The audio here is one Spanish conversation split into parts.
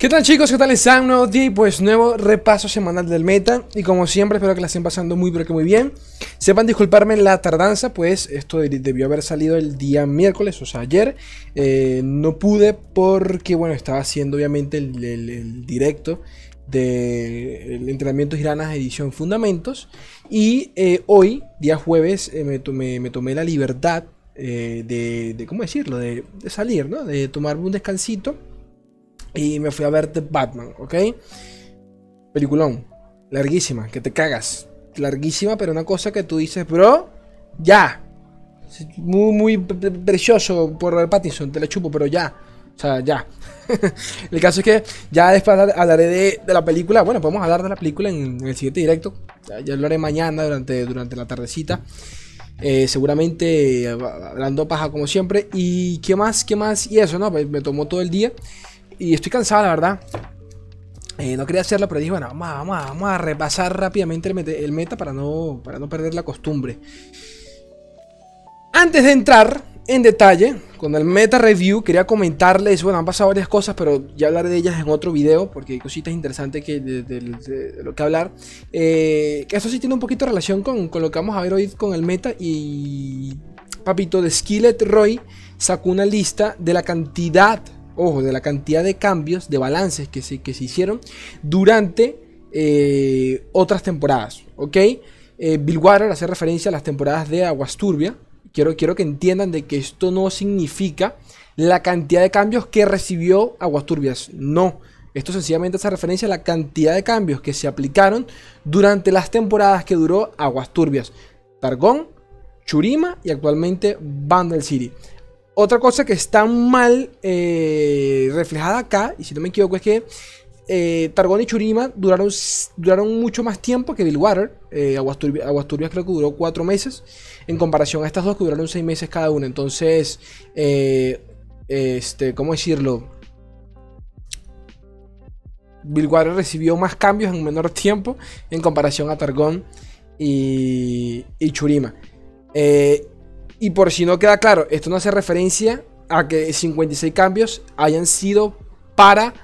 ¿Qué tal chicos? ¿Qué tal están? Nuevo día y pues nuevo repaso semanal del meta Y como siempre espero que la estén pasando muy pero que muy bien Sepan disculparme la tardanza pues esto debió haber salido el día miércoles, o sea ayer eh, No pude porque bueno estaba haciendo obviamente el, directo del entrenamiento Giranas edición Fundamentos Y eh, hoy, día jueves, eh, me, tomé, me, tomé, la libertad de, de, ¿cómo decirlo? De, de salir, ¿no? De tomarme un descansito y me fui a ver The Batman, ¿ok? Peliculón. Larguísima, que te cagas. Larguísima, pero una cosa que tú dices, bro, ya. Muy, muy precioso por Pattinson, te la chupo, pero ya. O sea, ya. el caso es que ya después hablaré de, la película. Bueno, podemos hablar de la película en, el siguiente directo. Ya, lo haré mañana durante, durante la tardecita. Eh, seguramente hablando paja como siempre. ¿Y qué más? ¿Qué más? Y eso, ¿no? me tomó todo el día. Y estoy cansado, la verdad. Eh, no quería hacerlo, pero dije, bueno, vamos a, repasar rápidamente el meta, para, no, para no perder la costumbre. Antes de entrar en detalle con el meta review, quería comentarles, bueno, han pasado varias cosas, pero ya hablaré de ellas en otro video, porque hay cositas interesantes que, de, lo que hablar. Eh, que eso sí tiene un poquito de relación con, con, lo que vamos a ver hoy con el meta. Y papito de Skillet Roy sacó una lista de la cantidad ojo, de la cantidad de cambios, de balances que se, que se hicieron durante eh, otras temporadas, ¿ok? Eh, Bill Water hace referencia a las temporadas de Aguas Turbia. Quiero, quiero que entiendan de que esto no significa la cantidad de cambios que recibió Aguas Turbias. No. Esto sencillamente hace referencia a la cantidad de cambios que se aplicaron durante las temporadas que duró Aguas Turbias. Targón, Churima y actualmente Vandal City. Otra cosa que está mal eh, reflejada acá, y si no me equivoco, es que eh, Targón y Churima duraron, duraron mucho más tiempo que Billwater. Eh, Aguasturbias, creo que duró cuatro meses, en comparación a estas dos que duraron seis meses cada una. Entonces, eh, este, ¿cómo decirlo? Billwater recibió más cambios en menor tiempo en comparación a Targón y, y Churima. Eh, y por si no queda claro, esto no hace referencia a que 56 cambios hayan sido para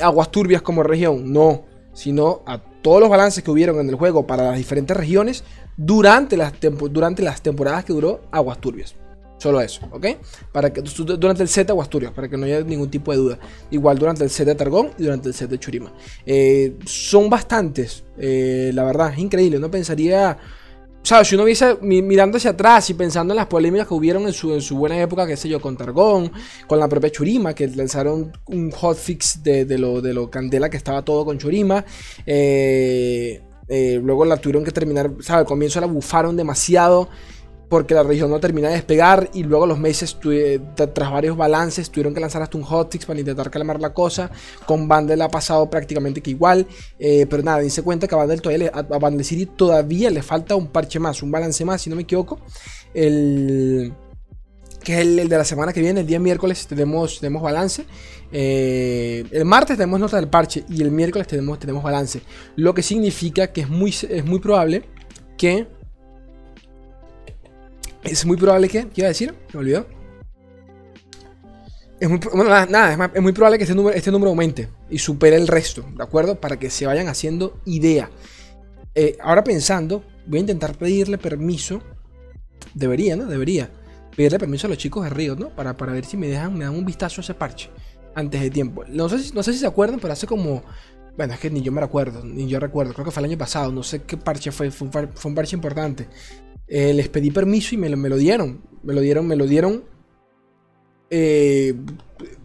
aguas turbias como región, no, sino a todos los balances que hubieron en el juego para las diferentes regiones durante las, temporadas que duró aguas turbias. Solo eso, ¿ok? Para que, durante el set de Aguasturias, para que no haya ningún tipo de duda. Igual durante el set de Targón y durante el set de Churima. Eh, son bastantes, eh, la verdad, es increíble. No pensaría o sea, si uno viese mirando hacia atrás y pensando en las polémicas que hubieron en su, en su buena época, qué sé yo, con Targón, con la propia Churima, que lanzaron un hotfix de, de, lo, de lo candela que estaba todo con Churima. Eh, eh, luego la tuvieron que terminar, sea, al comienzo la bufaron demasiado porque la región no termina de despegar y luego los meses, tras varios balances, tuvieron que lanzar hasta un hotfix para intentar calmar la cosa. Con Bandel ha pasado prácticamente que igual, eh, pero nada, dice cuenta que a Bandel, todavía a City todavía le falta un parche más, un balance más, si no me equivoco. El que es el, de la semana que viene, el día miércoles tenemos, tenemos balance. Eh, el martes tenemos nota del parche y el miércoles tenemos, tenemos balance. Lo que significa que es muy, es muy probable que es muy probable que. ¿Qué iba a decir? Me olvidó. Es muy, bueno, nada, es, muy probable que este número, este número aumente y supere el resto, ¿de acuerdo? Para que se vayan haciendo idea. Eh, ahora pensando, voy a intentar pedirle permiso. Debería, ¿no? Debería. Pedirle permiso a los chicos de Río, ¿no? Para, para ver si me dejan, me dan un vistazo a ese parche antes de tiempo. No sé, si, no sé si se acuerdan, pero hace como. Bueno, es que ni yo me recuerdo, ni yo recuerdo. Creo que fue el año pasado, no sé qué parche fue. Fue un, parche importante. Eh, les pedí permiso y me, me, lo dieron. Me lo dieron, me lo dieron eh,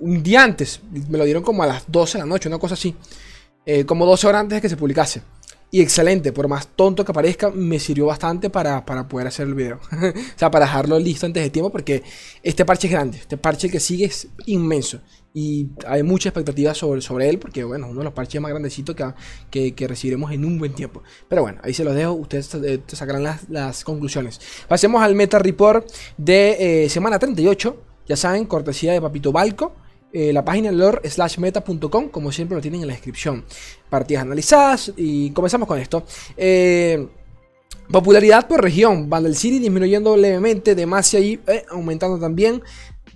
un día antes. Me lo dieron como a las 12 de la noche, una cosa así. Eh, como 12 horas antes de que se publicase. Y excelente, por más tonto que parezca, me sirvió bastante para, poder hacer el video. o sea, para dejarlo listo antes de tiempo, porque este parche es grande. Este parche que sigue es inmenso. Y hay mucha expectativa sobre, sobre él, porque bueno, uno de los parches más grandecitos que, que, recibiremos en un buen tiempo. Pero bueno, ahí se los dejo, ustedes eh, sacarán las, conclusiones. Pasemos al Meta Report de eh, semana 38. Ya saben, cortesía de Papito Balco. Eh, la página lore slash meta.com, como siempre lo tienen en la descripción. Partidas analizadas y comenzamos con esto. Eh, popularidad por región, Vandal City disminuyendo levemente, Demacia ahí eh, aumentando también.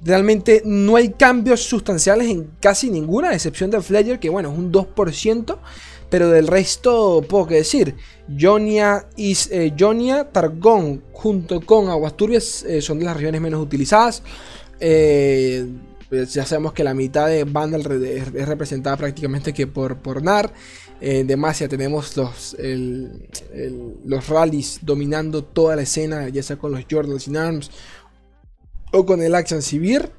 Realmente no hay cambios sustanciales en casi ninguna, a excepción de Fledger, que bueno, es un 2%. Pero del resto, poco que decir. Jonia, is, eh, Jonia Targón, junto con Aguas Turbias, eh, son de las regiones menos utilizadas. Eh, ya sabemos que la mitad de Vandal es, representada prácticamente que por, por NAR. En Demacia tenemos los, los rallies dominando toda la escena, ya sea con los Jordans in Arms o con el Action Civil,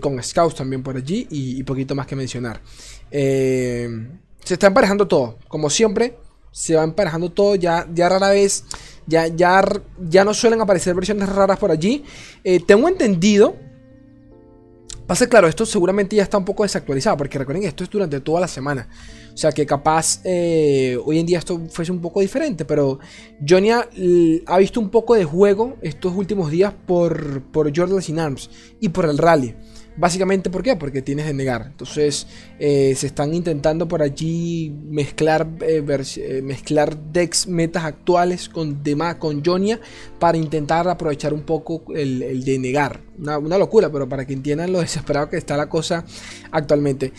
con Scouts también por allí y, y poquito más que mencionar. Eh, se está emparejando todo. Como siempre, se va emparejando todo. Ya, ya rara vez, ya, ya, ya no suelen aparecer versiones raras por allí. Eh, tengo entendido. Pasa claro, esto seguramente ya está un poco desactualizado. Porque recuerden que esto es durante toda la semana. O sea que capaz eh, hoy en día esto fuese un poco diferente. Pero Johnny ha, visto un poco de juego estos últimos días por, por Jordan in Arms y por el rally. Básicamente, ¿por qué? Porque tienes de negar. Entonces, eh, se están intentando por allí mezclar, eh, eh, mezclar decks metas actuales con Dema, con Jonia, para intentar aprovechar un poco el, de negar. Una, locura, pero para que entiendan lo desesperado que está la cosa actualmente.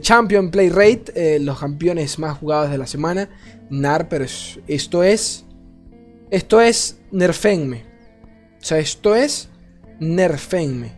Champion Play Rate, los campeones más jugados de la semana. NAR, pero esto es. Esto es Nerfenme. O sea, esto es Nerfenme.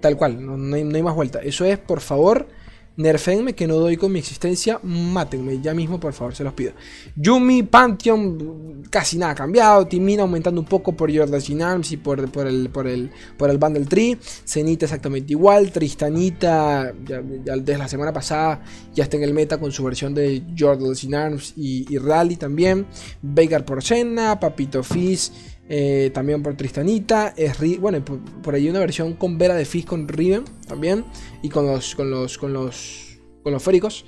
Tal cual, no, hay, más vuelta. Eso es, por favor, nerfenme que no doy con mi existencia. Mátenme ya mismo, por favor, se los pido. Yumi, Pantheon, casi nada cambiado. Timina aumentando un poco por Jordan Arms y por, por, el, por, el, por el Bundle Tree. Zenita exactamente igual. Tristanita, ya, desde la semana pasada, ya está en el meta con su versión de Jordan Arms y, y Rally también. Veigar por Senna, Papito Fizz. Eh, también por Tristanita. Es bueno, por, ahí una versión con Vera de Fizz con Riven también. Y con los. con los. con los. con los féricos.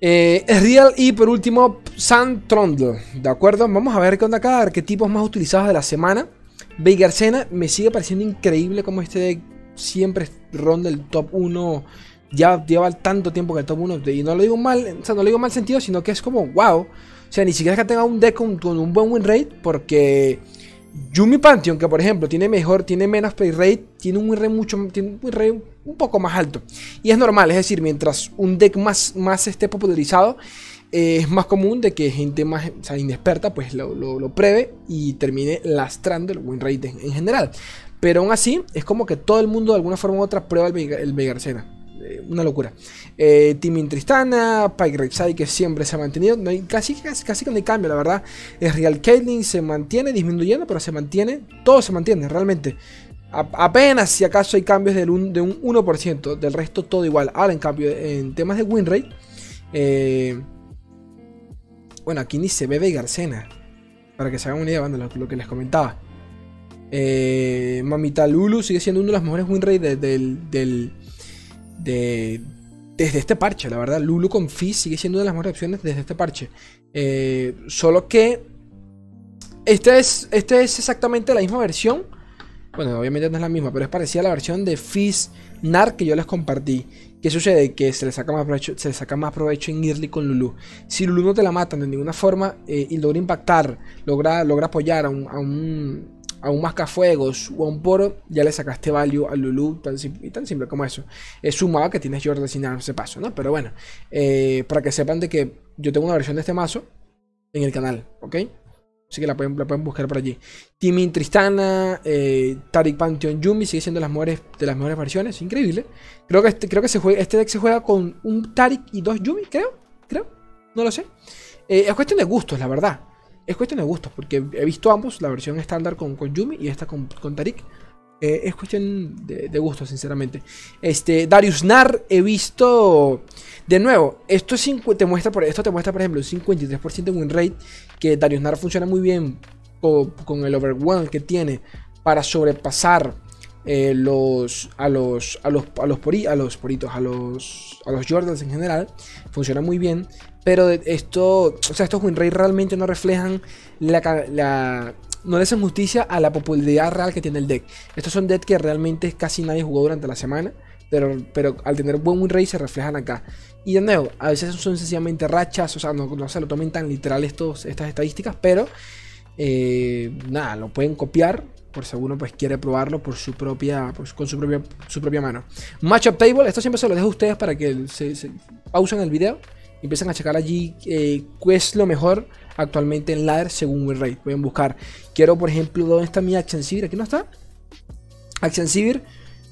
Eh, es Real y por último San Trundle. ¿De acuerdo? Vamos a ver qué onda acá. Arquetipos más utilizados de la semana. Veigarcena me sigue pareciendo increíble como este siempre ronda el top 1. Ya lleva tanto tiempo que el top 1. Y no lo digo mal, o sea, no lo digo mal sentido, sino que es como wow. O sea, ni siquiera es que tenga un deck con, un buen win rate, porque Yumi Pantheon, que por ejemplo tiene mejor, tiene menos play rate, tiene un win rate mucho, un win rate un poco más alto. Y es normal, es decir, mientras un deck más, más esté popularizado, eh, es más común de que gente más inexperta pues lo, lo, pruebe y termine lastrando el win rate en, general. Pero aún así, es como que todo el mundo de alguna forma u otra prueba el, el eh, una locura. Eh, Timin Tristana, Pike Rek'Sai que siempre se ha mantenido. No hay, casi, casi, casi que no hay cambio, la verdad. Es Real Caitlyn se mantiene disminuyendo, pero se mantiene. Todo se mantiene, realmente. apenas si acaso hay cambios de un 1%. Del resto todo igual. Ahora en cambio, en temas de win rate. Eh, bueno, aquí ni se ve Garcena. Para que se hagan una idea de lo, que les comentaba. Mamita Lulu sigue siendo uno de los mejores win rate del desde este parche, la verdad. Lulu con Fizz sigue siendo una de las mejores opciones desde este parche. Eh, solo que este es, este es exactamente la misma versión. Bueno, obviamente no es la misma, pero es parecida a la versión de Fizz NAR que yo les compartí. ¿Qué sucede? Que se le saca más provecho, se le saca más provecho en Early con Lulu. Si Lulu no te la matan de ninguna forma eh, y logra impactar, logra, logra apoyar a un mascafuegos o a un poro, ya le sacaste value al Lulu, tan y tan simple como eso. Es sumado que tienes Jordan sin ese paso, ¿no? Pero bueno, eh, para que sepan de que yo tengo una versión de este mazo en el canal, ¿ok? Así que la pueden, pueden buscar por allí. Timin Tristana, eh, Tarik Pantheon Yumi sigue siendo las mejores, de las mejores versiones. Increíble. Creo que, este, creo que se juega, este deck se juega con un Tarik y dos Yumi, creo. Creo. No lo sé. Eh, es cuestión de gustos, la verdad. Es cuestión de gustos, porque he visto ambos, la versión estándar con, con Yumi y esta con, con Tarik. Eh, es cuestión de, de gustos, sinceramente. Este, Darius Nar, he visto. De nuevo, esto, te muestra, por, esto te muestra, por ejemplo, un 53% de win rate. Que Darius Nar funciona muy bien con, con el overwhelm que tiene para sobrepasar eh, los, a los a los a los, a los poritos, a los a los Jordans en general, funciona muy bien, pero esto, o sea, estos win realmente no reflejan la, no le hacen justicia a la popularidad real que tiene el deck. Estos son decks que realmente casi nadie jugó durante la semana, pero, pero al tener buen win rate se reflejan acá. Y de nuevo, a veces son sencillamente rachas, o sea, no, se lo tomen tan literal estos, estas estadísticas, pero Eh, nada, lo pueden copiar por si alguno pues quiere probarlo por su propia, pues, con su propia, su propia mano. Matchup Table, esto siempre se lo dejo a ustedes para que se pausen el video y empiecen a checar allí eh, qué es lo mejor actualmente en ladder según WinRate. Pueden buscar, quiero por ejemplo, ¿dónde está mi Action Civil? Aquí no está. Action Civil,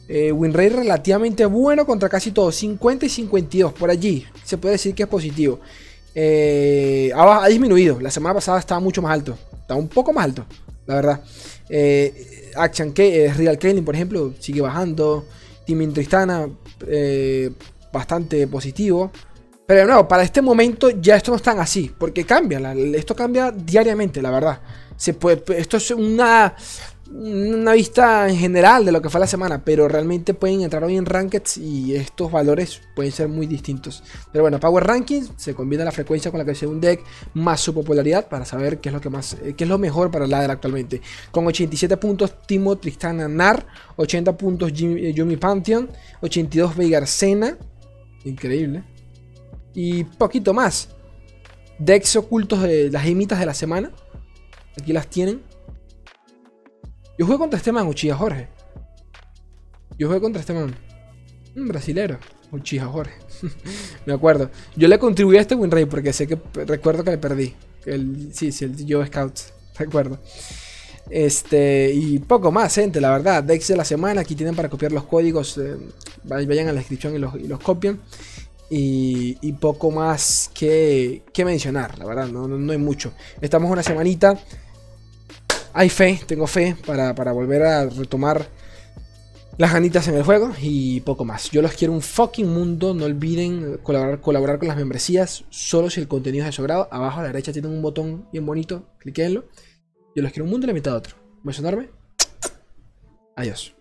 eh, WinRate relativamente bueno contra casi todos, 50 y 52 por allí. Se puede decir que es positivo. Eh, ha, disminuido, la semana pasada estaba mucho más alto, está un poco más alto, la verdad. Eh, Action K, eh, Real Kaelin, por ejemplo, sigue bajando. Team Tristana, bastante positivo. Pero de nuevo, para este momento ya esto no es tan así, porque cambia, esto cambia diariamente, la verdad. Se puede, esto es una, una vista en general de lo que fue la semana, pero realmente pueden entrar hoy en Rankeds y estos valores pueden ser muy distintos. Pero bueno, Power Rankings se combina la frecuencia con la que se un deck más su popularidad para saber qué es lo que más eh, qué es lo mejor para el ladder actualmente. Con 87 puntos Timo Tristana Nar, 80 puntos Jimmy- eh, Yumi Pantheon, 82 Veigar Sena, increíble. Y poquito más. Decks ocultos de las gemitas de la semana. Aquí las tienen. Yo jugué contra este man, Uchiha Jorge. Yo jugué contra este man. Un brasilero. Uchiha Jorge. Me acuerdo. Yo le contribuí a este win rate porque sé que recuerdo que le perdí. El, sí, sí, el Joe Scouts. Recuerdo. Este, y poco más, gente, la verdad. Decks de la semana. Aquí tienen para copiar los códigos. eh, vayan a la descripción y los, y los copian. Y, y poco más que, que mencionar, la verdad, no, no, no hay mucho. Estamos una semanita. Hay fe, tengo fe para, para volver a retomar las ganitas en el juego y poco más. Yo los quiero un fucking mundo. No olviden colaborar, colaborar con las membresías. Solo si el contenido es de su grado. Abajo a la derecha tienen un botón bien bonito. Cliquenlo. Yo los quiero un mundo y la mitad de otro. ¿Me enorme? Adiós.